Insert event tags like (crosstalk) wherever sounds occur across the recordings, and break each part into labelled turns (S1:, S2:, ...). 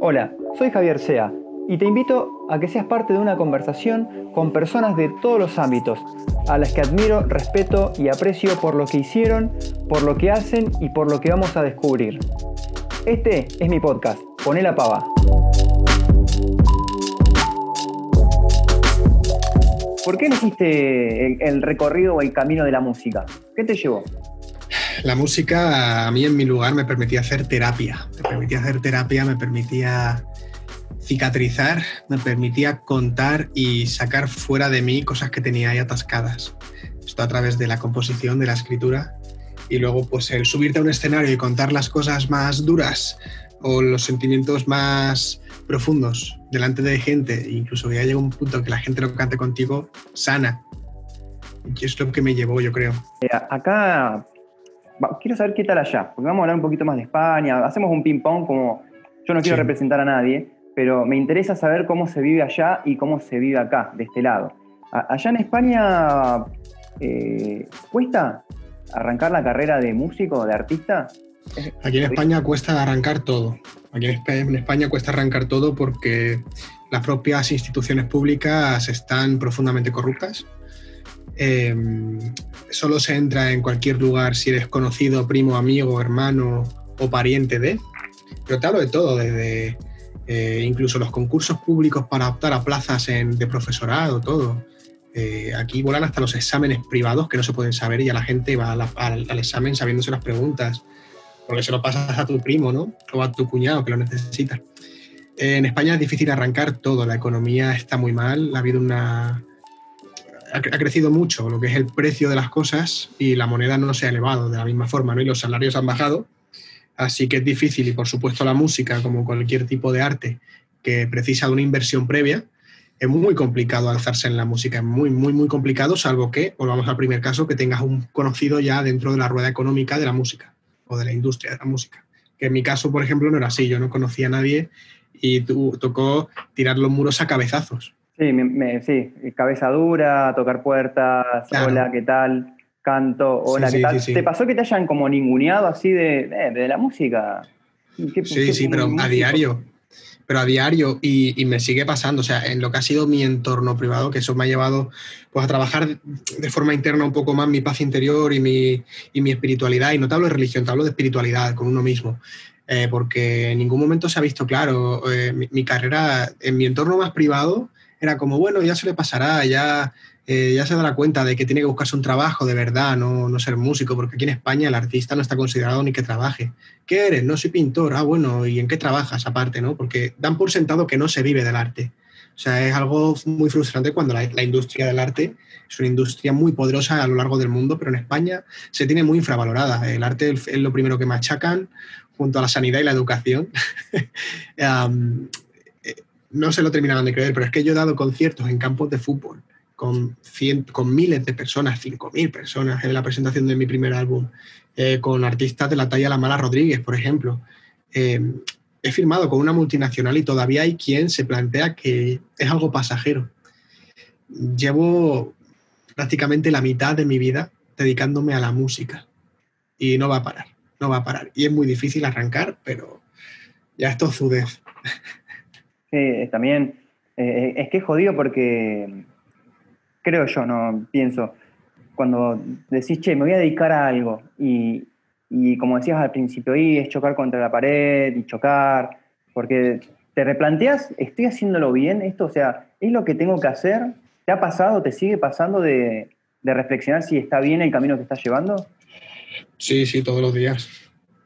S1: Hola, soy Javier Sea y te invito a que seas parte de una conversación con personas de todos los ámbitos, a las que admiro, respeto y aprecio por lo que hicieron, por lo que hacen y por lo que vamos a descubrir. Este es mi podcast, Poné la pava. ¿Por qué elegiste el, el recorrido o el camino de la música? ¿Qué te llevó?
S2: La música a mí en mi lugar me permitía hacer terapia, me permitía hacer terapia, me permitía cicatrizar, me permitía contar y sacar fuera de mí cosas que tenía ahí atascadas. Esto a través de la composición, de la escritura y luego pues el subirte a un escenario y contar las cosas más duras o los sentimientos más profundos delante de gente, incluso ya llega un punto que la gente lo cante contigo, sana. Y es lo que me llevó, yo creo.
S1: Eh, acá quiero saber qué tal allá, porque vamos a hablar un poquito más de España, hacemos un ping-pong como yo no quiero representar a nadie, pero me interesa saber cómo se vive allá y cómo se vive acá, de este lado. allá en España, eh, ¿cuesta arrancar la carrera de músico, de artista?
S2: Aquí en España cuesta arrancar todo. Aquí en España cuesta arrancar todo porque las propias instituciones públicas están profundamente corruptas Em, solo se entra en cualquier lugar si eres conocido, primo, amigo, hermano o pariente de. Pero te hablo de todo, desde eh, incluso los concursos públicos para optar a plazas de profesorado, todo. Eh, aquí volan hasta los exámenes privados que no se pueden saber y a la gente va al, examen sabiéndose las preguntas, porque se lo pasas a tu primo, ¿no? O a tu cuñado que lo necesita. en España es difícil arrancar todo, la economía está muy mal, ha habido una, ha, crecido mucho lo que es el precio de las cosas y la moneda no se ha elevado de la misma forma, ¿no? Y los salarios han bajado, así que es difícil y por supuesto la música, como cualquier tipo de arte que precisa de una inversión previa, es muy complicado alzarse en la música, es muy, muy, muy complicado, salvo que, volvamos al primer caso, que tengas un conocido ya dentro de la rueda económica de la música o de la industria de la música. Que en mi caso, por ejemplo, no era así, yo no conocía a nadie y tocó tirar los muros a cabezazos.
S1: Sí, me, sí, cabeza dura, tocar puertas, hola, ¿qué tal? Canto, hola, ¿qué tal? ¿Te pasó que te hayan como ninguneado así de, eh, de, la música?
S2: sí, sí, pero a diario. Pero a diario y, me sigue pasando, o sea, en lo que ha sido mi entorno privado, que eso me ha llevado pues, a trabajar de forma interna un poco más mi paz interior y mi, y mi espiritualidad. Y no te hablo de religión, te hablo de espiritualidad con uno mismo. Eh, porque en ningún momento se ha visto claro eh, mi, carrera en mi entorno más privado era como, bueno, ya se le pasará, ya, eh, ya se dará cuenta de que tiene que buscarse un trabajo de verdad, no, no ser músico, porque aquí en España el artista no está considerado ni que trabaje. ¿Qué eres? No soy pintor. Ah, bueno, ¿y en qué trabajas aparte? ¿no? Porque dan por sentado que no se vive del arte. O sea, es algo muy frustrante cuando la, la, industria del arte es una industria muy poderosa a lo largo del mundo, pero en España se tiene muy infravalorada. El arte es lo primero que machacan junto a la sanidad y la educación. (laughs) no se lo terminaban de creer, pero es que yo he dado conciertos en campos de fútbol con, con miles de personas, 5.000 personas en la presentación de mi primer álbum, eh, con artistas de la talla La Mala Rodríguez, por ejemplo. Eh, he firmado con una multinacional y todavía hay quien se plantea que es algo pasajero. Llevo prácticamente la mitad de mi vida dedicándome a la música y no va a parar, no va a parar. Y es muy difícil arrancar, pero ya esto zudez.
S1: También eh, es que es jodido porque creo yo, no pienso, cuando decís, che, me voy a dedicar a algo y, como decías al principio, ahí es chocar contra la pared y chocar, porque te replanteas, ¿estoy haciéndolo bien esto? O sea, ¿es lo que tengo que hacer? ¿Te ha pasado, te sigue pasando de, reflexionar si está bien el camino que estás llevando?
S2: Sí, sí, todos los días,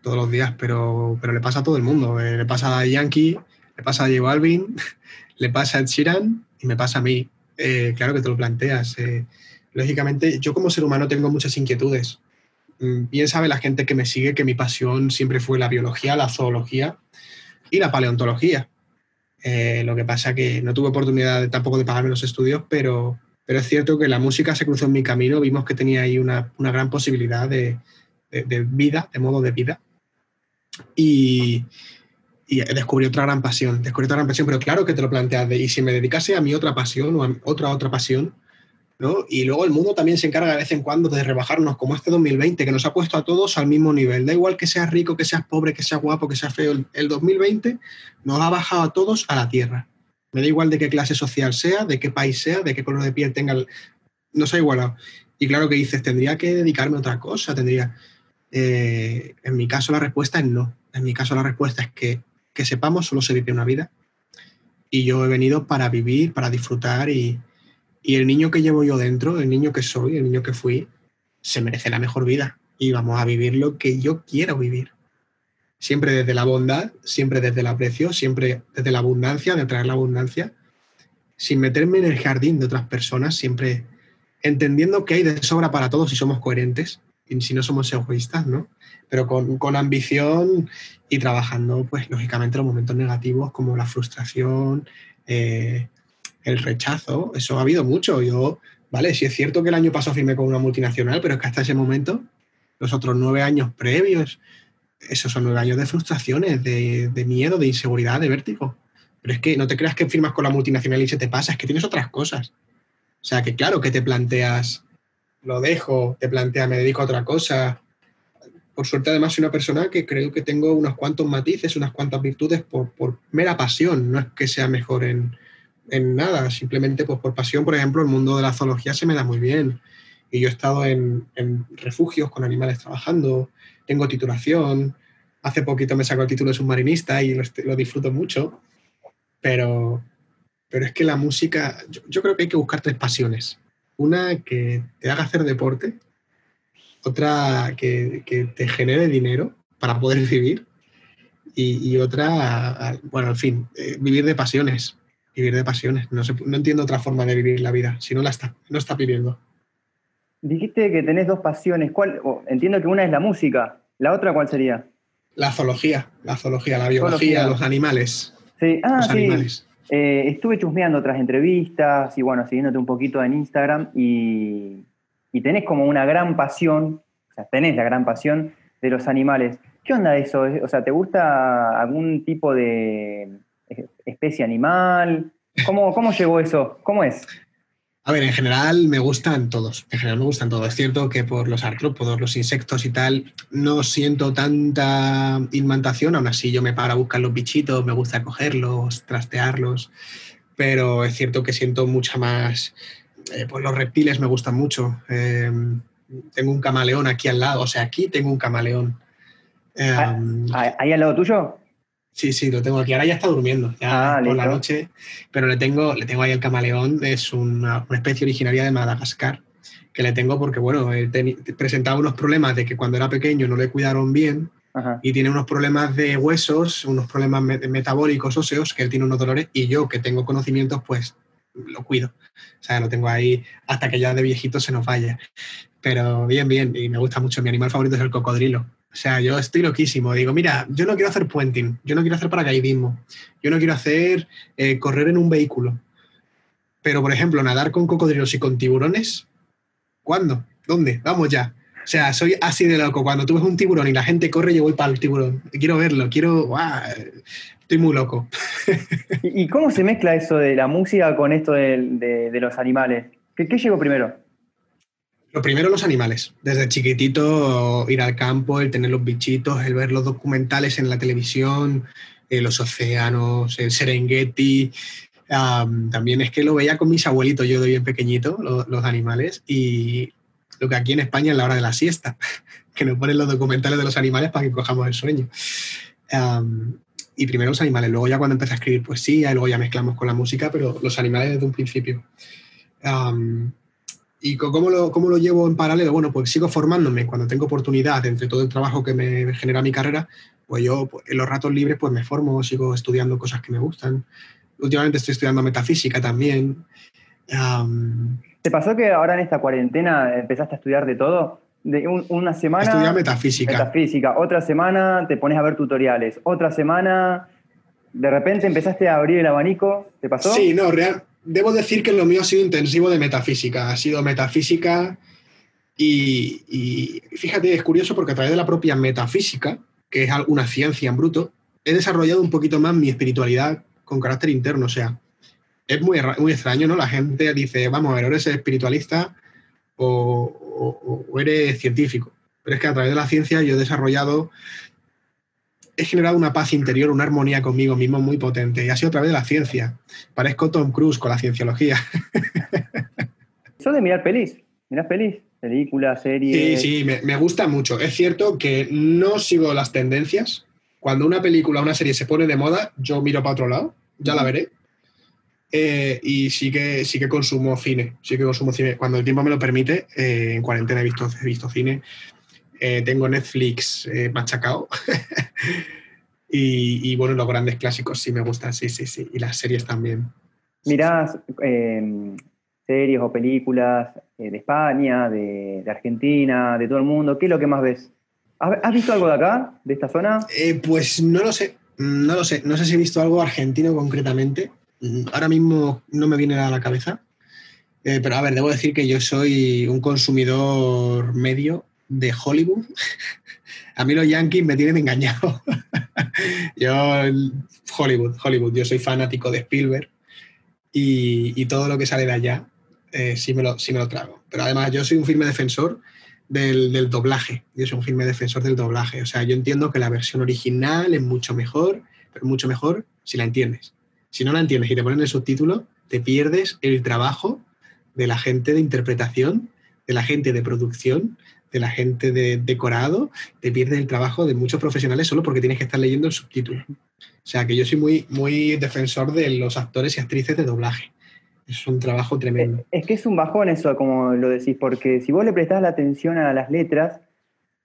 S2: todos los días, pero, pero le pasa a todo el mundo. Eh, le pasa a Yankee, le pasa a J Balvin, (laughs) le pasa a Sheeran y me pasa a mí. Eh, claro que te lo planteas. Eh, lógicamente, yo como ser humano tengo muchas inquietudes. Mm, bien sabe la gente que me sigue que mi pasión siempre fue la biología, la zoología y la paleontología. Eh, lo que pasa que no tuve oportunidad tampoco de pagarme los estudios, pero, pero es cierto que la música se cruzó en mi camino, vimos que tenía ahí una, una gran posibilidad de, de, de, vida, de modo de vida. Y, y descubrí otra gran pasión, descubrí otra gran pasión, pero claro que te lo planteas, y si me dedicase a mi otra pasión o a otra otra pasión, ¿no? Y luego el mundo también se encarga de vez en cuando de rebajarnos, como este 2020, que nos ha puesto a todos al mismo nivel. Da igual que seas rico, que seas pobre, que seas guapo, que seas feo. El 2020 nos ha bajado a todos a la tierra. Me da igual de qué clase social sea, de qué país sea, de qué color de piel tenga. Nos ha igualado. Y claro que dices, tendría que dedicarme a otra cosa, tendría... Eh, en mi caso la respuesta es no. En mi caso la respuesta es que, que sepamos, solo se vive una vida. Y yo he venido para vivir, para disfrutar y, y el niño que llevo yo dentro, el niño que soy, el niño que fui, se merece la mejor vida y vamos a vivir lo que yo quiero vivir. Siempre desde la bondad, siempre desde el aprecio, siempre desde la abundancia, de traer la abundancia, sin meterme en el jardín de otras personas, siempre entendiendo que hay de sobra para todos si somos coherentes si no somos egoístas, ¿no? Pero con, con ambición y trabajando, pues lógicamente los momentos negativos como la frustración, eh, el rechazo, eso ha habido mucho. Yo, vale, sí es cierto que el año pasado firmé con una multinacional, pero es que hasta ese momento, los otros nueve años previos, esos son nueve años de frustraciones, de, miedo, de inseguridad, de vértigo. Pero es que no te creas que firmas con la multinacional y se te pasa, es que tienes otras cosas. O sea, que claro que te planteas, lo dejo, te planteas, me dedico a otra cosa. Por suerte, además, soy una persona que creo que tengo unos cuantos matices, unas cuantas virtudes por, por mera pasión. No es que sea mejor en, en nada, simplemente pues por pasión, por ejemplo, el mundo de la zoología se me da muy bien. Y yo he estado en, refugios con animales trabajando, tengo titulación, hace poquito me sacó el título de submarinista y lo, disfruto mucho, pero, pero es que la música, yo, creo que hay que buscar tres pasiones. Una que te haga hacer deporte, otra que, te genere dinero para poder (laughs) vivir y, otra, bueno, en fin, eh, vivir de pasiones vivir de pasiones. No, no entiendo otra forma de vivir la vida, si no la está, no está viviendo.
S1: Dijiste que tenés dos pasiones. ¿Cuál? entiendo que una es la música. ¿La otra cuál sería?
S2: La zoología, la zoología, la biología, los animales.
S1: Sí, ah, sí. Eh, estuve chusmeando otras entrevistas y bueno, siguiéndote un poquito en Instagram y, tenés como una gran pasión, o sea, tenés la gran pasión de los animales. ¿Qué onda eso? O sea, ¿te gusta algún tipo de, especie animal? ¿Cómo, ¿Cómo llegó eso? ¿Cómo es?
S2: A ver, en general me gustan todos. En general me gustan todos. Es cierto que por los artrópodos, los insectos y tal, no siento tanta imantación. Aún así, yo me paro a buscar los bichitos, me gusta cogerlos, trastearlos. Pero es cierto que siento mucha más. Eh, pues los reptiles me gustan mucho. Em, tengo un camaleón aquí al lado. O sea, aquí tengo un camaleón.
S1: Em, ¿Ahí al lado tuyo?
S2: Sí, sí, lo tengo aquí. Ahora ya está durmiendo, ya ah, por la noche, pero le tengo, le tengo ahí el camaleón, es una, especie originaria de Madagascar, que le tengo porque, bueno, presentaba unos problemas de que cuando era pequeño no le cuidaron bien y tiene unos problemas de huesos, unos problemas metabólicos óseos, que él tiene unos dolores, y yo que tengo conocimientos, pues lo cuido. O sea, lo tengo ahí hasta que ya de viejito se nos vaya. Pero bien, bien, y me gusta mucho. Mi animal favorito es el cocodrilo. O sea, yo estoy loquísimo. Digo, mira, yo no quiero hacer puenting, yo no quiero hacer paracaidismo, yo no quiero hacer eh, correr en un vehículo. Pero, por ejemplo, nadar con cocodrilos y con tiburones, ¿cuándo? ¿Dónde? Vamos ya. O sea, soy así de loco. Cuando tú ves un tiburón y la gente corre, yo voy para el tiburón. Quiero verlo, quiero... ¡Wow! Estoy muy loco. (laughs)
S1: ¿Y cómo se mezcla eso de la música con esto de, los animales? ¿Qué, ¿Qué primero?
S2: Lo primero, los animales. Desde chiquitito, ir al campo, el tener los bichitos, el ver los documentales en la televisión, eh, los océanos, el Serengeti. también es que lo veía con mis abuelitos, yo de bien pequeñito, los, animales, y lo que aquí en España es la hora de la siesta, (laughs) que nos ponen los documentales de los animales para que cojamos el sueño. y primero los animales, luego ya cuando empecé a escribir poesía, y luego ya mezclamos con la música, pero los animales desde un principio. ¿Y cómo lo, cómo lo llevo en paralelo? Bueno, pues sigo formándome cuando tengo oportunidad entre todo el trabajo que me genera mi carrera, pues yo pues, en los ratos libres pues me formo, sigo estudiando cosas que me gustan. Últimamente estoy estudiando metafísica también.
S1: ¿Te pasó que ahora en esta cuarentena empezaste a estudiar de todo? De una semana...
S2: Estudiar metafísica.
S1: Metafísica. Otra semana te pones a ver tutoriales. Otra semana de repente empezaste a abrir el abanico. ¿Te pasó?
S2: Sí, no, real, debo decir que lo mío ha sido intensivo de metafísica. Ha sido metafísica y, fíjate, es curioso porque a través de la propia metafísica, que es una ciencia en bruto, he desarrollado un poquito más mi espiritualidad con carácter interno. O sea, es muy, muy extraño, ¿no? La gente dice, vamos a ver, eres espiritualista o, o, eres científico. Pero es que a través de la ciencia yo he desarrollado, he generado una paz interior, una armonía conmigo mismo muy potente. Y ha sido a través de la ciencia. Parezco Tom Cruise con la cienciología. (laughs)
S1: Eso de mirar pelis. Miras pelis, películas, series.
S2: Sí, sí, me, me gusta mucho. Es cierto que no sigo las tendencias. Cuando una película o una serie se pone de moda, yo miro para otro lado, ya la veré eh, y sí que, sí que consumo cine, sí que consumo cine. Cuando el tiempo me lo permite, eh, en cuarentena he visto, he visto cine. Eh, tengo Netflix machacado. (laughs) y, bueno, los grandes clásicos sí me gustan, sí, sí, sí. Y las series también.
S1: ¿Mirás em, series o películas de España, de, Argentina, de todo el mundo? ¿Qué es lo que más ves? ¿Has, visto algo de acá, de esta zona?
S2: pues no lo sé, no lo sé. No sé si he visto algo argentino concretamente. Mm, ahora mismo no me viene a la cabeza. Eh, pero a ver, debo decir que yo soy un consumidor medio de Hollywood. (laughs) a mí los Yankees me tienen engañado. (laughs) yo, Hollywood, Hollywood. Yo soy fanático de Spielberg y, todo lo que sale de allá eh, sí, me lo, sí me lo trago. Pero además yo soy un firme defensor del, del, doblaje. Yo soy un firme defensor del doblaje. O sea, yo entiendo que la versión original es mucho mejor, pero mucho mejor si la entiendes. Si no la entiendes y te ponen el subtítulo, te pierdes el trabajo de la gente de interpretación, de la gente de producción, de la gente de decorado, te pierdes el trabajo de muchos profesionales solo porque tienes que estar leyendo el subtítulo. O sea que yo soy muy, muy defensor de los actores y actrices de doblaje. Es un trabajo tremendo.
S1: Es que es un bajón eso, como lo decís, porque si vos le prestás la atención a las letras,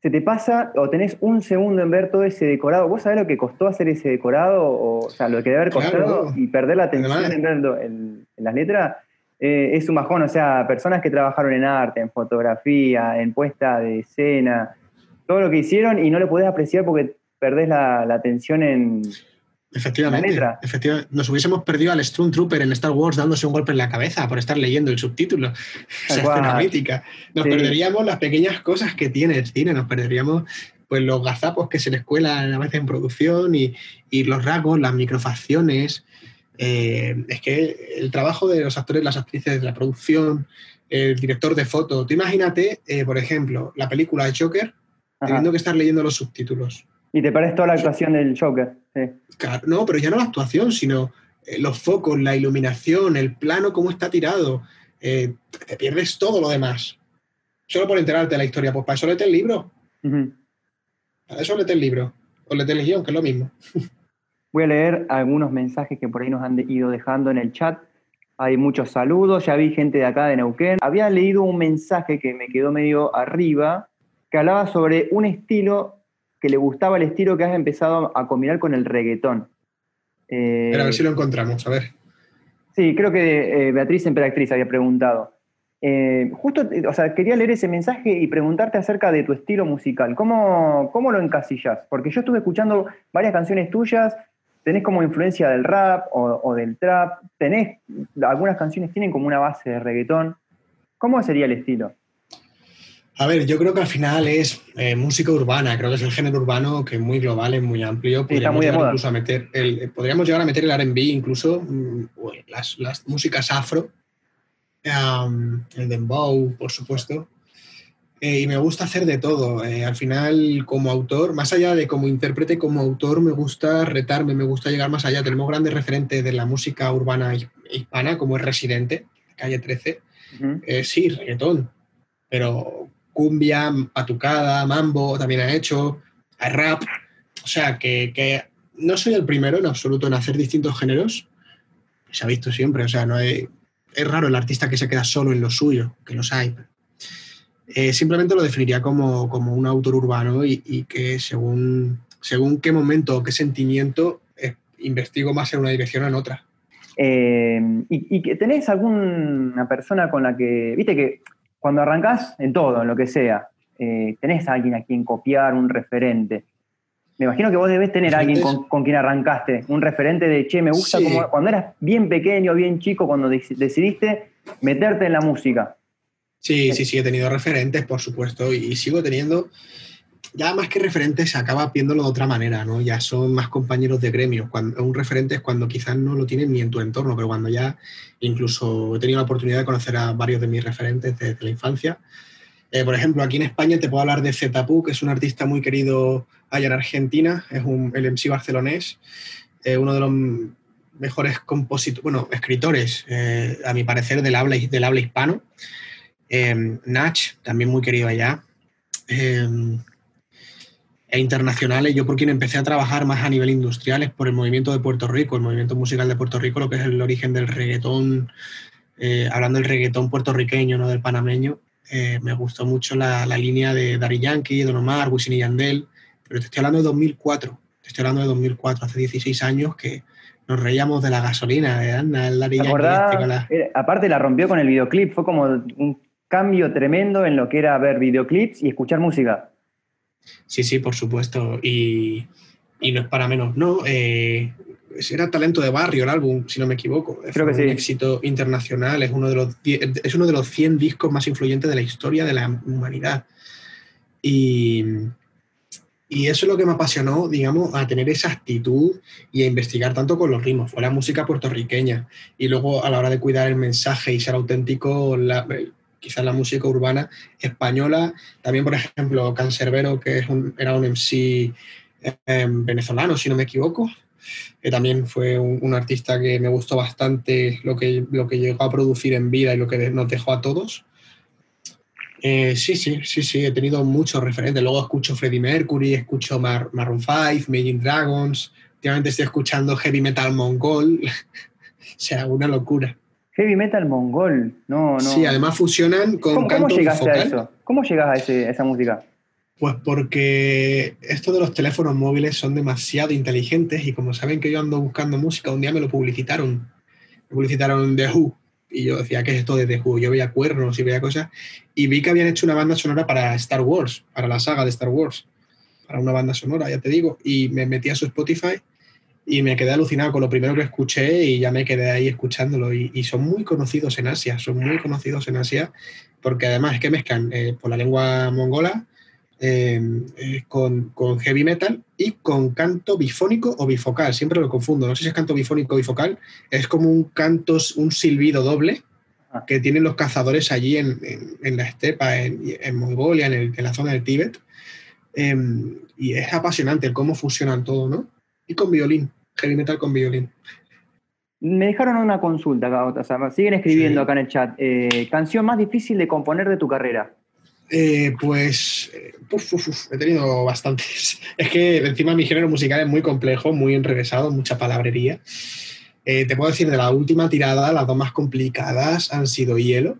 S1: se te pasa o tenés un segundo en ver todo ese decorado. ¿Vos sabés lo que costó hacer ese decorado? O, sea, lo que debe haber costado y perder la atención en ver en, las letras eh, es un bajón. O sea, personas que trabajaron en arte, en fotografía, en puesta de escena, todo lo que hicieron y no lo podés apreciar porque perdés la, la atención en,
S2: Efectivamente, efectivamente, nos hubiésemos perdido al Trooper en Star Wars dándose un golpe en la cabeza por estar leyendo el subtítulo. Esa escena mítica. Nos perderíamos las pequeñas cosas que tiene el cine, nos perderíamos pues los gazapos que se les cuelan a veces en producción y, los rasgos, las microfacciones. Eh, es que el trabajo de los actores, las actrices de la producción, el director de foto. Tú imagínate, eh, por ejemplo, la película de Joker, teniendo que estar leyendo los subtítulos.
S1: Y te parece toda la actuación del Joker.
S2: no, pero ya no la actuación, sino eh, los focos, la iluminación, el plano, cómo está tirado. Te pierdes todo lo demás. Solo por enterarte de la historia. Pues para eso lete el libro. Para eso lete el libro. O lete el guion, que es lo mismo. (laughs)
S1: Voy a leer algunos mensajes que por ahí nos han ido dejando en el chat. Hay muchos saludos, ya vi gente de acá de Neuquén. Había leído un mensaje que me quedó medio arriba, que hablaba sobre un estilo que le gustaba el estilo que has empezado a combinar con el reggaetón.
S2: Eh, a ver si lo encontramos, a ver.
S1: Sí, creo que eh, Beatriz Emperatriz había preguntado. Eh, justo, o sea, quería leer ese mensaje y preguntarte acerca de tu estilo musical. ¿Cómo, cómo lo encasillas? Porque yo estuve escuchando varias canciones tuyas, tenés como influencia del rap o, o, del trap, tenés, algunas canciones tienen como una base de reggaetón. ¿Cómo sería el estilo?
S2: A ver, yo creo que al final es eh, música urbana, creo que es el género urbano que es muy global, es muy amplio. Podríamos, llegar, incluso a meter el, podríamos llegar a meter el RB, incluso mm, las, las, músicas afro, el dembow, por supuesto. Eh, y me gusta hacer de todo. al final, como autor, más allá de como intérprete, como autor, me gusta retarme, me gusta llegar más allá. Tenemos grandes referentes de la música urbana hispana, como es Residente, Calle 13. sí, reggaetón, pero cumbia, patucada, mambo, también ha hecho, rap. O sea, que, no soy el primero en absoluto en hacer distintos géneros. Se ha visto siempre, o sea, no hay, es raro el artista que se queda solo en lo suyo, que los hay. Eh, simplemente lo definiría como, un autor urbano y, que según, según qué momento o qué sentimiento eh, investigo más en una dirección o en otra.
S1: Eh, y, y, tenés alguna persona con la que, viste que cuando arrancás en todo, en lo que sea, eh, tenés a alguien a quien copiar, un referente. Me imagino que vos debés tener a alguien con, quien arrancaste, un referente de, che, me gusta como cuando eras bien pequeño, bien chico, cuando decidiste meterte en la música.
S2: Sí, sí, sí, he tenido referentes, por supuesto, y, sigo teniendo. ya más que referente se acaba viéndolo de otra manera, ¿no? Ya son más compañeros de gremio. Cuando, un referente es cuando quizás no lo tienen ni en tu entorno, pero cuando ya incluso he tenido la oportunidad de conocer a varios de mis referentes desde la infancia. Eh, por ejemplo, aquí en España te puedo hablar de Zetapu, que es un artista muy querido allá en Argentina, es un, el MC barcelonés, eh, uno de los mejores compositores, bueno, escritores, eh, a mi parecer, del habla, del habla hispano. Nach, también muy querido allá e internacionales. Yo por quien empecé a trabajar más a nivel industrial es por el movimiento de Puerto Rico, el movimiento musical de Puerto Rico, lo que es el origen del reggaetón, eh, hablando del reggaetón puertorriqueño, no del panameño. Eh, me gustó mucho la, línea de Dari Yankee, Don Omar, Wisin y Yandel, pero te estoy hablando de 2004, te estoy hablando de 2004, hace 16 años que nos reíamos de la gasolina, de Anda, el Dari
S1: Yankee. Este aparte la rompió con el videoclip, fue como un cambio tremendo en lo que era ver videoclips y escuchar música.
S2: Sí, sí, por supuesto. Y, no es para menos, ¿no? Eh, era talento de barrio el álbum, si no me equivoco.
S1: Creo que
S2: un éxito internacional, es uno, de los, es uno de los 100 discos más influyentes de la historia de la humanidad. Y, y eso es lo que me apasionó, digamos, a tener esa actitud y a investigar tanto con los ritmos. Fue la música puertorriqueña. Y luego, a la hora de cuidar el mensaje y ser auténtico, la, quizás la música urbana española. También, por ejemplo, Cancerbero, que era un MC em, venezolano, si no me equivoco. también fue un, artista que me gustó bastante lo que, lo que llegó a producir en vida y lo que nos dejó a todos. Eh, sí, sí, sí, sí, he tenido muchos referentes. Luego escucho Freddie Mercury, escucho Mar Maroon 5, Imagine Dragons. Últimamente estoy escuchando heavy metal mongol. (laughs) o sea, una locura.
S1: Heavy metal mongol, no, no.
S2: Sí, además fusionan con
S1: ¿Cómo, ¿cómo llegaste a eso? ¿Cómo llegas a, esa música?
S2: Pues porque esto de los teléfonos móviles son demasiado inteligentes y como saben que yo ando buscando música, un día me lo publicitaron. Me publicitaron The Who. Y yo decía, ¿qué es esto de The Who? Yo veía cuernos y veía cosas. Y vi que habían hecho una banda sonora para Star Wars, para la saga de Star Wars. Para una banda sonora, ya te digo. Y me metí a su Spotify y me quedé alucinado con lo primero que escuché y ya me quedé ahí escuchándolo. Y, son muy conocidos en Asia, son muy conocidos en Asia, porque además es que mezclan eh, por la lengua mongola eh, eh, con, con, heavy metal y con canto bifónico o bifocal. Siempre lo confundo, no sé si es canto bifónico o bifocal, es como un canto, un silbido doble ah. que tienen los cazadores allí en, en, la estepa, en, en Mongolia, en, la zona del Tíbet. Em, y es apasionante el cómo fusionan todo, ¿no? Y con violín heavy metal con violín.
S1: Me dejaron una consulta acá, o sea, siguen escribiendo acá en el chat. Eh, ¿Canción más difícil de componer de tu carrera?
S2: Eh, pues eh, he tenido bastantes. (laughs) Es que encima mi género musical es muy complejo, muy enrevesado, mucha palabrería. te puedo decir de la última tirada, las dos más complicadas han sido Hielo.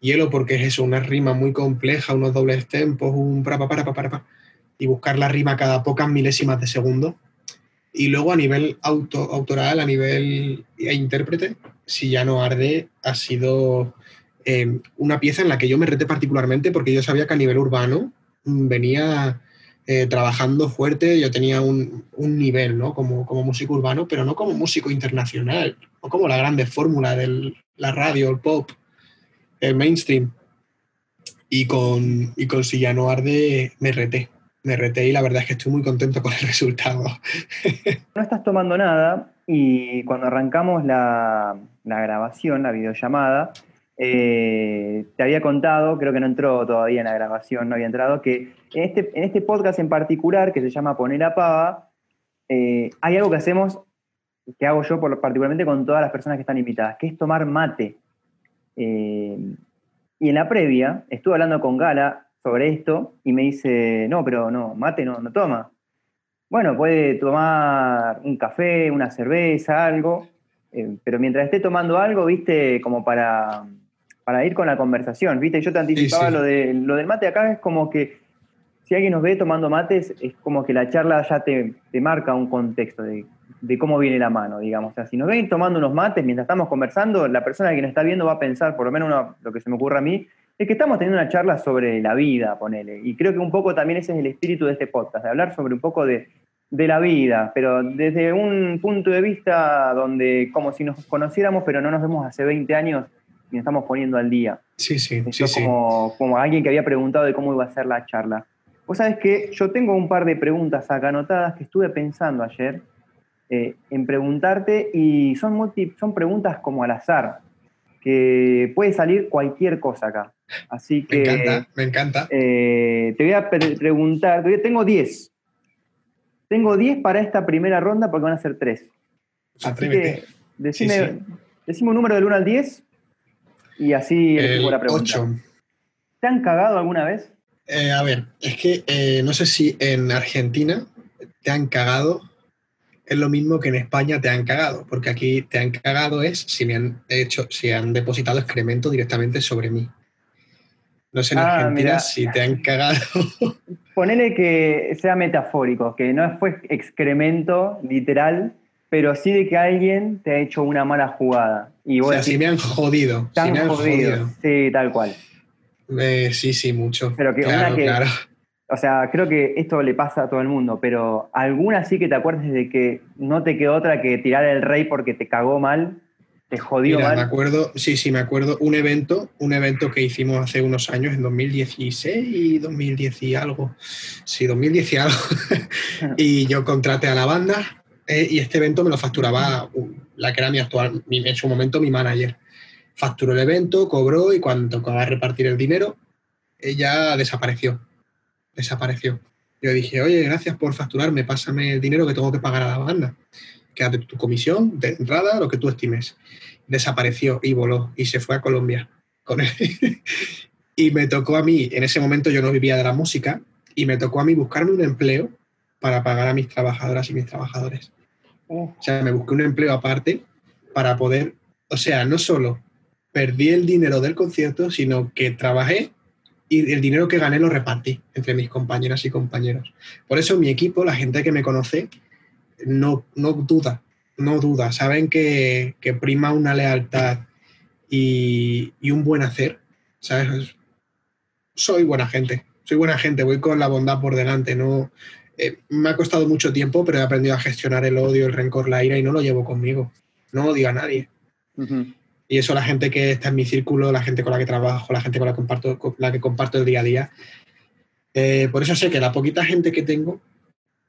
S2: Hielo porque es eso, una rima muy compleja, unos dobles tempos, un para, para, para, para, y buscar la rima cada pocas milésimas de segundo y luego a nivel auto, autoral, a nivel e intérprete, Si ya no arde, ha sido em, una pieza en la que yo me reté particularmente porque yo sabía que a nivel urbano mm, venía eh, trabajando fuerte, yo tenía un, un nivel ¿no? como, como, músico urbano, pero no como músico internacional, o como la grande fórmula de la radio, el pop, el mainstream. Y con, y con Si ya no arde me reté me reté y la verdad es que estoy muy contento con el (laughs) resultado.
S1: No estás tomando nada y cuando arrancamos la, grabación, la videollamada, eh, te había contado, creo que no entró todavía en la grabación, no había entrado, que en este, en este podcast en particular, que se llama Poner a Pava, eh, hay algo que hacemos, que hago yo particularmente con todas las personas que están invitadas, que es tomar mate. Eh, y en la previa, estuve hablando con Gala, sobre esto y me dice, no, pero no, mate no, no toma. Bueno, puede tomar un café, una cerveza, algo, eh, pero mientras esté tomando algo, viste, como para, para ir con la conversación, viste, yo te anticipaba Lo, de, lo del mate acá, es como que si alguien nos ve tomando mates, es como que la charla ya te, te marca un contexto de, de, cómo viene la mano, digamos. O sea, si nos ven tomando unos mates mientras estamos conversando, la persona que nos está viendo va a pensar, por lo menos lo que se me ocurre a mí, es que estamos teniendo una charla sobre la vida, ponele. Y creo que un poco también ese es el espíritu de este podcast, de hablar sobre un poco de, la vida, pero desde un punto de vista donde como si nos conociéramos, pero no nos vemos hace 20 años y nos estamos poniendo al día.
S2: Sí, sí, sí,
S1: como, como alguien que había preguntado de cómo iba a ser la charla. Vos sabés que yo tengo un par de preguntas acá anotadas que estuve pensando ayer eh, en preguntarte y son, son preguntas como al azar, que puede salir cualquier cosa acá. Así que...
S2: Me encanta, me encanta.
S1: Eh, te voy a preguntar, tengo 10. Tengo 10 para esta primera ronda porque van a ser 3. Así que decime, decime, un número del 1 al 10 y así
S2: el la pregunta. 8.
S1: ¿Te han cagado alguna vez?
S2: Eh, a ver, es que eh, no sé si en Argentina te han cagado es lo mismo que en España te han cagado, porque aquí te han cagado es si me han hecho, si han depositado excremento directamente sobre mí. No sé en ah, Argentina si te han cagado. (laughs)
S1: Ponele que sea metafórico, que no fue excremento literal, pero sí de que alguien te ha hecho una mala jugada.
S2: Y o sea, si me han jodido.
S1: Te
S2: me
S1: han jodido. Sí, tal cual.
S2: Eh, sí, sí, mucho.
S1: Pero que claro, claro. O sea, creo que esto le pasa a todo el mundo, pero ¿alguna sí que te acuerdes de que no te quedó otra que tirar el rey porque te cagó mal? ¿Te jodió Mira,
S2: me acuerdo, sí, sí, me acuerdo un evento, un evento que hicimos hace unos años, en 2016 y 2010 y algo. Sí, 2010 y algo. (laughs) y yo contraté a la banda eh, y este evento me lo facturaba la que era mi actual, en su momento mi manager facturó el evento, cobró y cuando tocaba repartir el dinero, ella desapareció. Desapareció. Yo dije, oye, gracias por facturarme, pásame el dinero que tengo que pagar a la banda. Quédate tu comisión de entrada, lo que tú estimes. Desapareció y voló y se fue a Colombia con él. (laughs) y me tocó a mí, en ese momento yo no vivía de la música, y me tocó a mí buscarme un empleo para pagar a mis trabajadoras y mis trabajadores. O sea, me busqué un empleo aparte para poder, o sea, no solo perdí el dinero del concierto, sino que trabajé y el dinero que gané lo repartí entre mis compañeras y compañeros. Por eso mi equipo, la gente que me conoce, no, no duda, no duda. Saben que, prima una lealtad y, un buen hacer. ¿Sabes? Soy buena gente, soy buena gente, voy con la bondad por delante. No, eh, me ha costado mucho tiempo, pero he aprendido a gestionar el odio, el rencor, la ira y no lo llevo conmigo. No odio a nadie. Y eso la gente que está en mi círculo, la gente con la que trabajo, la gente con la, que comparto, la que comparto el día a día. Eh, por eso sé que la poquita gente que tengo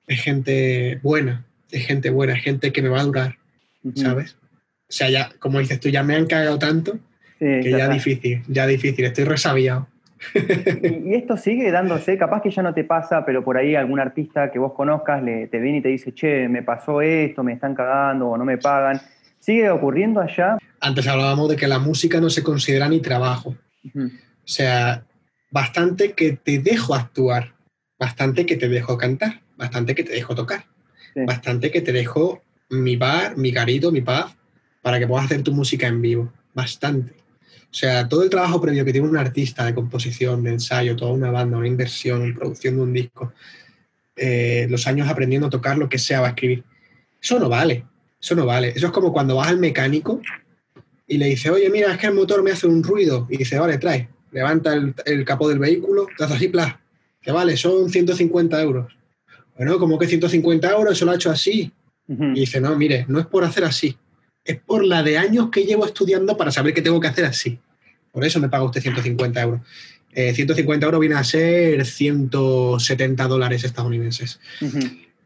S2: es gente buena, es gente buena, es gente que me va a durar, ¿sabes? O sea, ya, como dices tú, ya me han cagado tanto que ya difícil, ya difícil, estoy resabiado.
S1: y, esto sigue dándose, capaz que ya no te pasa, pero por ahí algún artista que vos conozcas le, te viene y te dice, che, me pasó esto, me están cagando o no me pagan. ¿Sigue ocurriendo allá?
S2: Antes hablábamos de que la música no se considera ni trabajo. O sea, bastante que te dejo actuar, bastante que te dejo cantar, bastante que te dejo tocar, bastante que te dejo mi bar, mi garito, mi paz, para que puedas hacer tu música en vivo. Bastante. O sea, todo el trabajo previo que tiene un artista de composición, de ensayo, toda una banda, una inversión, producción de un disco, eh, los años aprendiendo a tocar lo que sea va a escribir. Eso no vale. Eso no vale. Eso es como cuando vas al mecánico y le dice, oye, mira, es que el motor me hace un ruido. Y dice, vale, trae. Levanta el, capó del vehículo, te así, plas. Que vale, son 150 euros. Bueno, como que 150 euros, eso lo ha hecho así. Y dice, no, mire, no es por hacer así. Es por la de años que llevo estudiando para saber que tengo que hacer así. Por eso me paga usted 150 euros. 150 eh, euros viene a ser 170 dólares estadounidenses.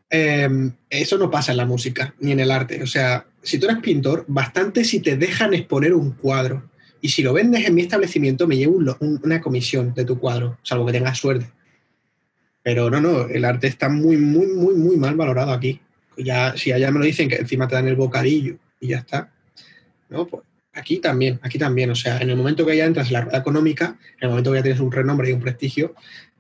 S2: Em, eso no pasa en la música ni en el arte. O sea, si tú eres pintor, bastante si te dejan exponer un cuadro. Y si lo vendes en mi establecimiento, me llevo una comisión de tu cuadro, salvo que tengas suerte. Pero no, no, el arte está muy, muy, muy, muy mal valorado aquí. Ya, si allá me lo dicen que encima te dan el bocadillo y ya está. No, pues aquí también, aquí también. O sea, en el momento que ya entras en la rueda económica, en el momento que ya tienes un renombre y un prestigio,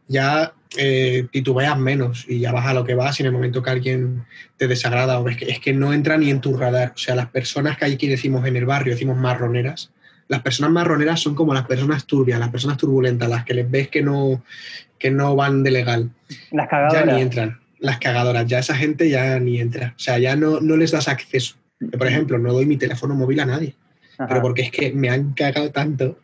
S2: ya eh, titubeas menos y ya vas a lo que vas y en el momento que alguien te desagrada o es que, es que no entra ni en tu radar. O sea, las personas que aquí decimos en el barrio, decimos marroneras, las personas marroneras son como las personas turbias, las personas turbulentas, las que les ves que no, que no van de legal.
S1: Las cagadoras.
S2: Ya ni entran. Las cagadoras, ya esa gente ya ni entra. O sea, ya no, no les das acceso. por ejemplo, no doy mi teléfono móvil a nadie. Pero porque es que me han cagado tanto.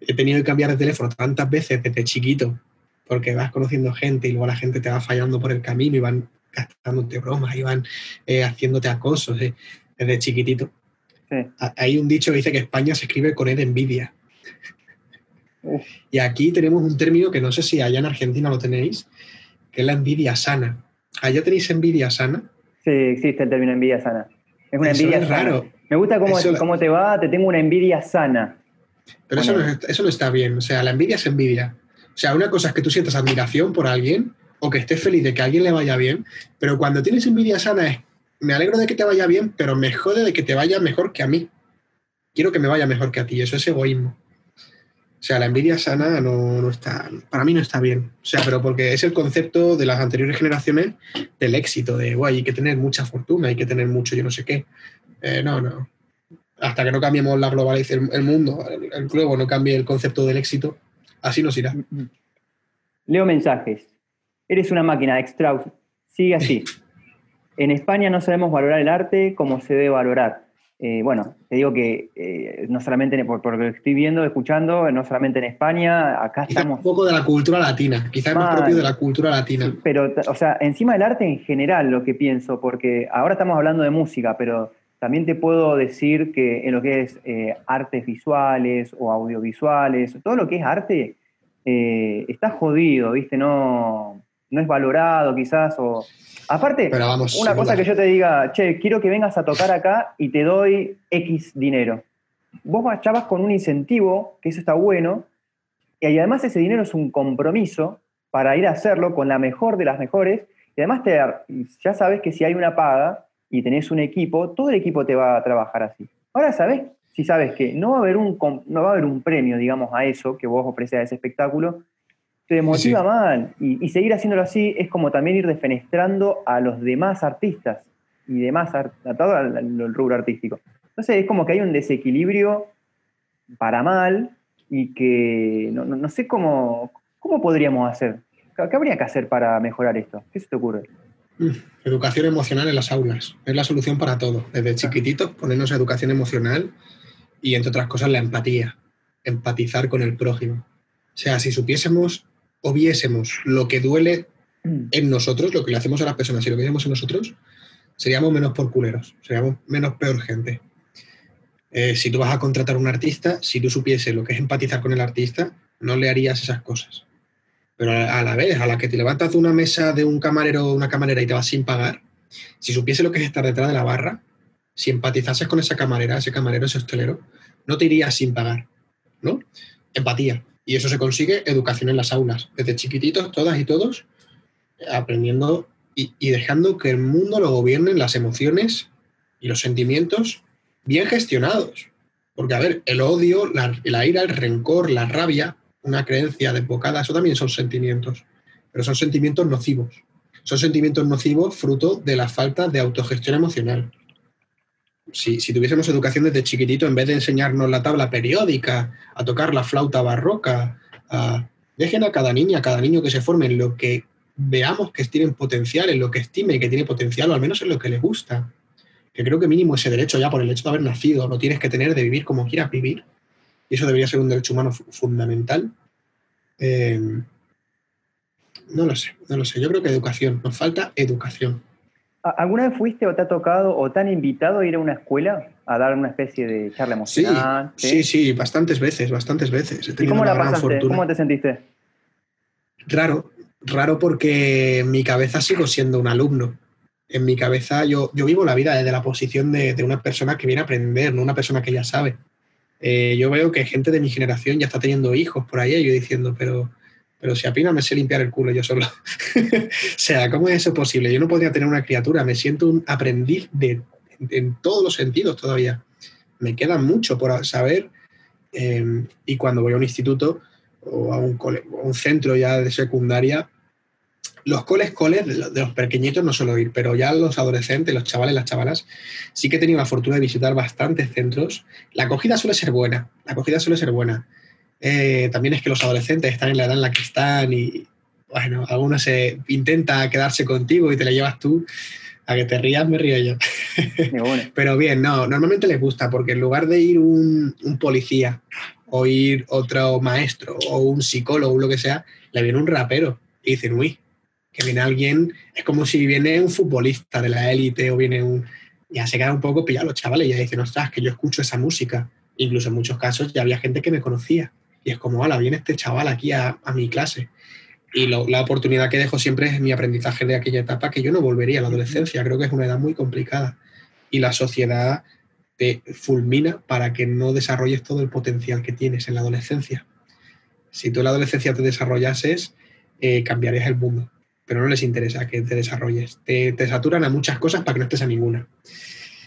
S2: He tenido que cambiar de teléfono tantas veces desde chiquito porque vas conociendo gente y luego la gente te va fallando por el camino y van gastándote bromas y van eh, haciéndote acosos eh, desde chiquitito. Hay un dicho que dice que España se escribe con E de envidia. Y aquí tenemos un término que no sé si allá en Argentina lo tenéis, que es la envidia sana. ¿Allá tenéis envidia sana?
S1: Sí, existe el término envidia sana. Es una envidia
S2: es raro.
S1: Me gusta cómo, cómo, te va, te tengo una envidia sana.
S2: Pero eso no, eso no está bien. O sea, la envidia es envidia. O sea, una cosa es que tú sientas admiración por alguien o que estés feliz de que a alguien le vaya bien, pero cuando tienes envidia sana es, me alegro de que te vaya bien, pero me jode de que te vaya mejor que a mí. Quiero que me vaya mejor que a ti. Eso es egoísmo. O sea, la envidia sana no, está, para mí no está bien. O sea, pero porque es el concepto de las anteriores generaciones del éxito, de, guay, hay que tener mucha fortuna, hay que tener mucho yo no sé qué. Eh, no, no. Hasta que no cambiemos la globalización, el, mundo, el, el, globo no cambie el concepto del éxito, así nos irá.
S1: Leo mensajes. Eres una máquina, Extraus. Sigue así. (laughs) En España no sabemos valorar el arte como se debe valorar. Eh, bueno, te digo que eh, no solamente por, por, lo que estoy viendo, escuchando, no solamente en España, acá estamos...
S2: Un poco de la cultura latina, quizás más propio de la cultura latina.
S1: pero, o sea, encima del arte en general lo que pienso, porque ahora estamos hablando de música, pero también te puedo decir que en lo que es eh, artes visuales o audiovisuales, todo lo que es arte está jodido, ¿viste? No, no es valorado quizás o Aparte, una cosa que yo te diga, che, quiero que vengas a tocar acá y te doy X dinero. Vos ya vas con un incentivo, que eso está bueno, y además ese dinero es un compromiso para ir a hacerlo con la mejor de las mejores, y además te, ya sabes que si hay una paga y tenés un equipo, todo el equipo te va a trabajar así. Ahora sabes, si sabes que no va a haber un, no va a haber un premio, digamos, a eso que vos ofreces a ese espectáculo, te motiva mal. Y, seguir haciéndolo así es como también ir defenestrando a los demás artistas y demás, a todo el rubro artístico. Entonces es como que hay un desequilibrio para mal y que no, sé cómo, cómo podríamos hacer. ¿Qué habría que hacer para mejorar esto? ¿Qué se te ocurre?
S2: Mm, educación emocional en las aulas. Es la solución para todo. Desde chiquititos ponernos educación emocional y, entre otras cosas, la empatía. Empatizar con el prójimo. O sea, si supiésemos o viésemos lo que duele mm. en nosotros, lo que le hacemos a las personas y lo viésemos en nosotros, seríamos menos por culeros, seríamos menos peor gente. Eh, si tú vas a contratar a un artista, si tú supiese lo que es empatizar con el artista, no le harías esas cosas. Pero a la vez, a la que te levantas de una mesa de un camarero o una camarera y te vas sin pagar, si supiese lo que es estar detrás de la barra, si empatizases con esa camarera, ese camarero, ese hostelero, no te irías sin pagar, ¿no? Empatía. Y eso se consigue educación en las aulas, desde chiquititos, todas y todos, aprendiendo y, dejando que el mundo lo gobiernen las emociones y los sentimientos bien gestionados. Porque, a ver, el odio, la, ira, el rencor, la rabia, una creencia desbocada, eso también son sentimientos, pero son sentimientos nocivos. Son sentimientos nocivos fruto de la falta de autogestión emocional si, tuviésemos educación desde chiquitito, en vez de enseñarnos la tabla periódica, a tocar la flauta barroca, dejen a cada niña, a cada niño que se forme en lo que veamos que tienen potencial, en lo que estime que tiene potencial, o al menos en lo que le gusta. Que creo que mínimo ese derecho ya por el hecho de haber nacido lo tienes que tener de vivir como quieras vivir. Y eso debería ser un derecho humano fundamental. Em, no lo sé, no lo sé. Yo creo que educación, nos falta educación.
S1: ¿Alguna vez fuiste o te ha tocado o te han invitado a ir a una escuela a dar una especie de charla emocional?
S2: Sí, sí, sí, bastantes veces, bastantes veces.
S1: ¿Y cómo la pasaste? ¿Cómo te sentiste?
S2: Raro, raro porque en mi cabeza sigo siendo un alumno. En mi cabeza yo, yo vivo la vida desde la posición de, una persona que viene a aprender, no una persona que ya sabe. Eh, yo veo que gente de mi generación ya está teniendo hijos por ahí y yo diciendo, pero pero si apenas me sé limpiar el culo yo solo. (laughs) o sea, ¿cómo es eso posible? Yo no podría tener una criatura, me siento un aprendiz de, en todos los sentidos todavía. Me queda mucho por saber em, y cuando voy a un instituto o a un, un centro ya de secundaria, los coles, coles de los pequeñitos no suelo ir, pero ya los adolescentes, los chavales, las chavalas, sí que he tenido la fortuna de visitar bastantes centros. La acogida suele ser buena, la acogida suele ser buena. Eh, también es que los adolescentes están en la edad en la que están y, bueno, algunos se intenta quedarse contigo y te la llevas tú. A que te rías, me río yo. (laughs) Pero bien, no, normalmente les gusta porque en lugar de ir un, policía o ir otro maestro o un psicólogo o lo que sea, le viene un rapero y dicen, uy, que viene alguien, es como si viene un futbolista de la élite o viene un... Ya se queda un poco pillado los chavales y ya dicen, ostras, que yo escucho esa música. Incluso en muchos casos ya había gente que me conocía y es como, ala, viene este chaval aquí a, mi clase. y la oportunidad que dejo siempre es mi aprendizaje de aquella etapa que yo no volvería a la adolescencia. Creo que es una edad muy complicada y la sociedad te fulmina para que no desarrolles todo el potencial que tienes en la adolescencia. Si tú en la adolescencia te desarrollases, eh, cambiarías el mundo, pero no les interesa que te desarrolles. Te, te, saturan a muchas cosas para que no estés a ninguna.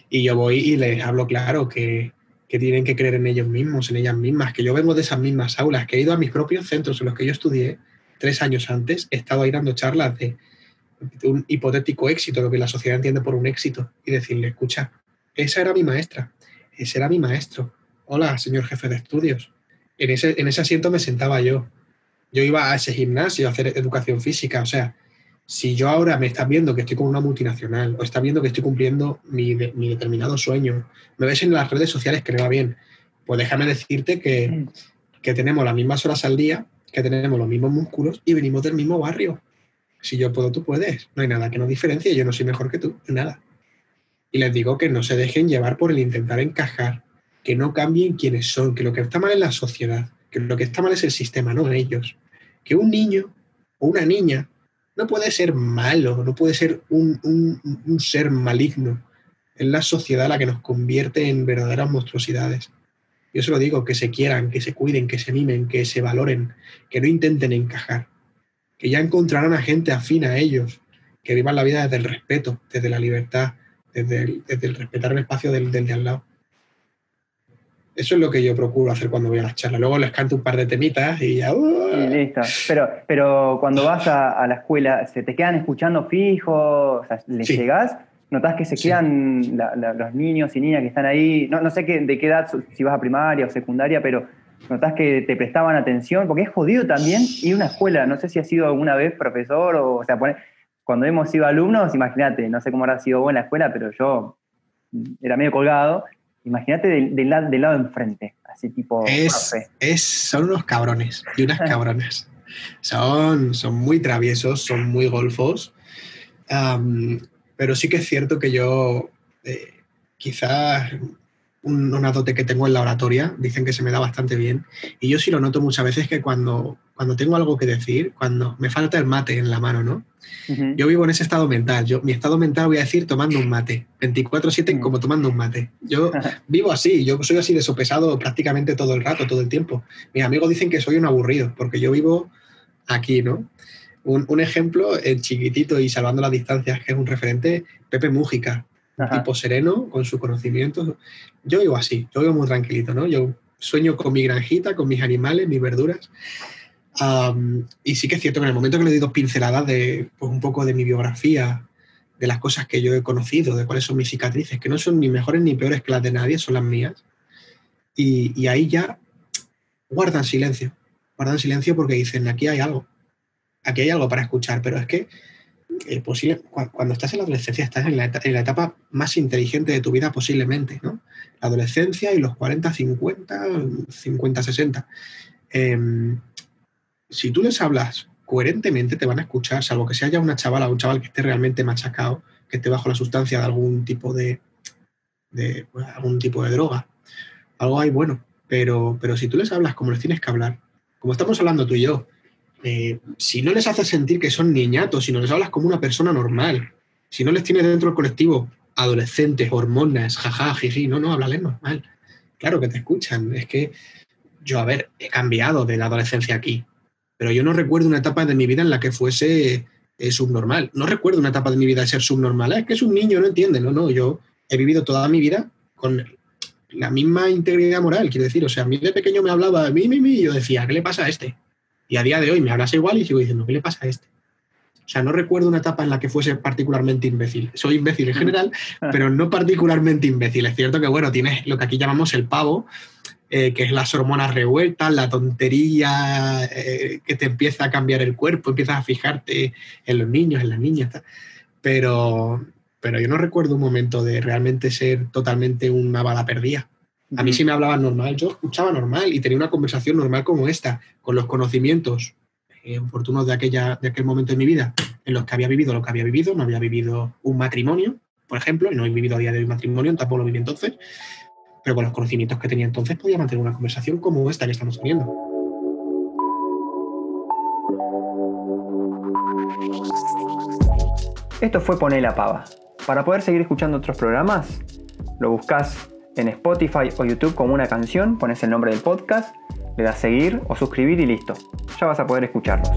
S2: Y yo voy y les hablo claro que, que tienen que creer en ellos mismos, en ellas mismas, que yo vengo de esas mismas aulas, que he ido a mis propios centros en los que yo estudié tres años antes, he estado ahí dando charlas de, un hipotético éxito, lo que la sociedad entiende por un éxito, y decirle, escucha, esa era mi maestra, ese era mi maestro. Hola, señor jefe de estudios. En ese, en ese asiento me sentaba yo. Yo iba a ese gimnasio a hacer educación física. O sea, si yo ahora me estás viendo que estoy con una multinacional o estás viendo que estoy cumpliendo mi, mi, determinado sueño, me ves en las redes sociales que me va bien, pues déjame decirte que, que tenemos las mismas horas al día, que tenemos los mismos músculos y venimos del mismo barrio. Si yo puedo, tú puedes. No hay nada que nos diferencie, yo no soy mejor que tú, nada. Y les digo que no se dejen llevar por el intentar encajar, que no cambien quiénes son, que lo que está mal es la sociedad, que lo que está mal es el sistema, no ellos. Que un niño o una niña no puede ser malo, no puede ser un, un ser maligno. Es la sociedad la que nos convierte en verdaderas monstruosidades. Yo se lo digo, que se quieran, que se cuiden, que se mimen, que se valoren, que no intenten encajar, que ya encontrarán a gente afín a ellos, que vivan la vida desde el respeto, desde la libertad, desde el, respetar el espacio del, del, de al lado. Eso es lo que yo procuro hacer cuando voy a las charlas. Luego les canto un par de temitas y ya.
S1: ¡uh! listo. Pero, pero cuando vas a, la escuela, ¿se te quedan escuchando fijo? O sea, ¿Les llegás? ¿Notás que se quedan los niños y niñas que están ahí? No, no sé qué, de qué edad, si vas a primaria o secundaria, pero ¿notás que te prestaban atención? Porque es jodido también ir a una escuela. No sé si has sido alguna vez profesor o, o sea, cuando hemos sido alumnos, imagínate, no sé cómo habrá sido vos en la escuela, pero yo era medio colgado. Imagínate del, del, del lado enfrente, así tipo.
S2: Es, es, son unos cabrones y unas (laughs) cabronas. son, son muy traviesos, son muy golfos. Pero sí que es cierto que yo, eh, quizás una dote que tengo en la oratoria, dicen que se me da bastante bien. Y yo sí lo noto muchas veces que cuando, cuando tengo algo que decir, cuando me falta el mate en la mano, ¿no? Yo vivo en ese estado mental. Yo, mi estado mental voy a decir tomando un mate. 24-7 como tomando un mate. Yo (laughs) vivo así, yo soy así de sopesado prácticamente todo el rato, todo el tiempo. Mis amigos dicen que soy un aburrido, porque yo vivo aquí, ¿no? Un, ejemplo, el chiquitito y salvando las distancias, que es un referente, Pepe Mújica, tipo sereno, con su conocimiento. Yo vivo así, yo vivo muy tranquilito, ¿no? Yo sueño con mi granjita, con mis animales, mis verduras. Y sí que es cierto que en el momento que le doy dos pinceladas de pues, un poco de mi biografía, de las cosas que yo he conocido, de cuáles son mis cicatrices, que no son ni mejores ni peores que las de nadie, son las mías. Y, y ahí ya guardan silencio, guardan silencio porque dicen, aquí hay algo aquí hay algo para escuchar, pero es que eh, posible, cuando estás en la adolescencia estás en la, etapa, más inteligente de tu vida posiblemente, ¿no? La adolescencia y los 40, 50, 50, 60. Si tú les hablas coherentemente te van a escuchar, salvo que sea haya una chavala o un chaval que esté realmente machacado, que esté bajo la sustancia de algún tipo de, de algún tipo de droga. Algo hay bueno, pero, pero si tú les hablas como les tienes que hablar, como estamos hablando tú y yo, eh, si no les haces sentir que son niñatos, si no les hablas como una persona normal, si no les tienes dentro del colectivo adolescentes, hormonas, jaja, jiji, no, no, háblales normal. Claro que te escuchan. Es que yo, a ver, he cambiado de la adolescencia aquí, pero yo no recuerdo una etapa de mi vida en la que fuese eh, subnormal. No recuerdo una etapa de mi vida de ser subnormal. Es que es un niño, no entiende. No, no, yo he vivido toda mi vida con la misma integridad moral, quiero decir. O sea, a mí de pequeño me hablaba, mi, mi, mi, y yo decía, ¿qué le pasa a este? Y a día de hoy me hablas igual y sigo diciendo, ¿qué le pasa a este? O sea, no recuerdo una etapa en la que fuese particularmente imbécil. Soy imbécil en general, (laughs) pero no particularmente imbécil. Es cierto que, bueno, tienes lo que aquí llamamos el pavo, eh, que es las hormonas revueltas, la tontería eh, que te empieza a cambiar el cuerpo, empiezas a fijarte en los niños, en las niñas. Pero, pero yo no recuerdo un momento de realmente ser totalmente una bala perdida. A mí sí me hablaban normal, yo escuchaba normal y tenía una conversación normal como esta, con los conocimientos eh, oportunos de, aquella, de aquel momento de mi vida, en los que había vivido lo que había vivido, no había vivido un matrimonio, por ejemplo, y no he vivido a día de hoy matrimonio, tampoco lo viví entonces, pero con los conocimientos que tenía entonces podía mantener una conversación como esta que estamos teniendo.
S1: Esto fue Poné la Pava. Para poder seguir escuchando otros programas, lo buscas en Spotify o YouTube como una canción, pones el nombre del podcast, le das seguir o suscribir y listo. Ya vas a poder escucharlos.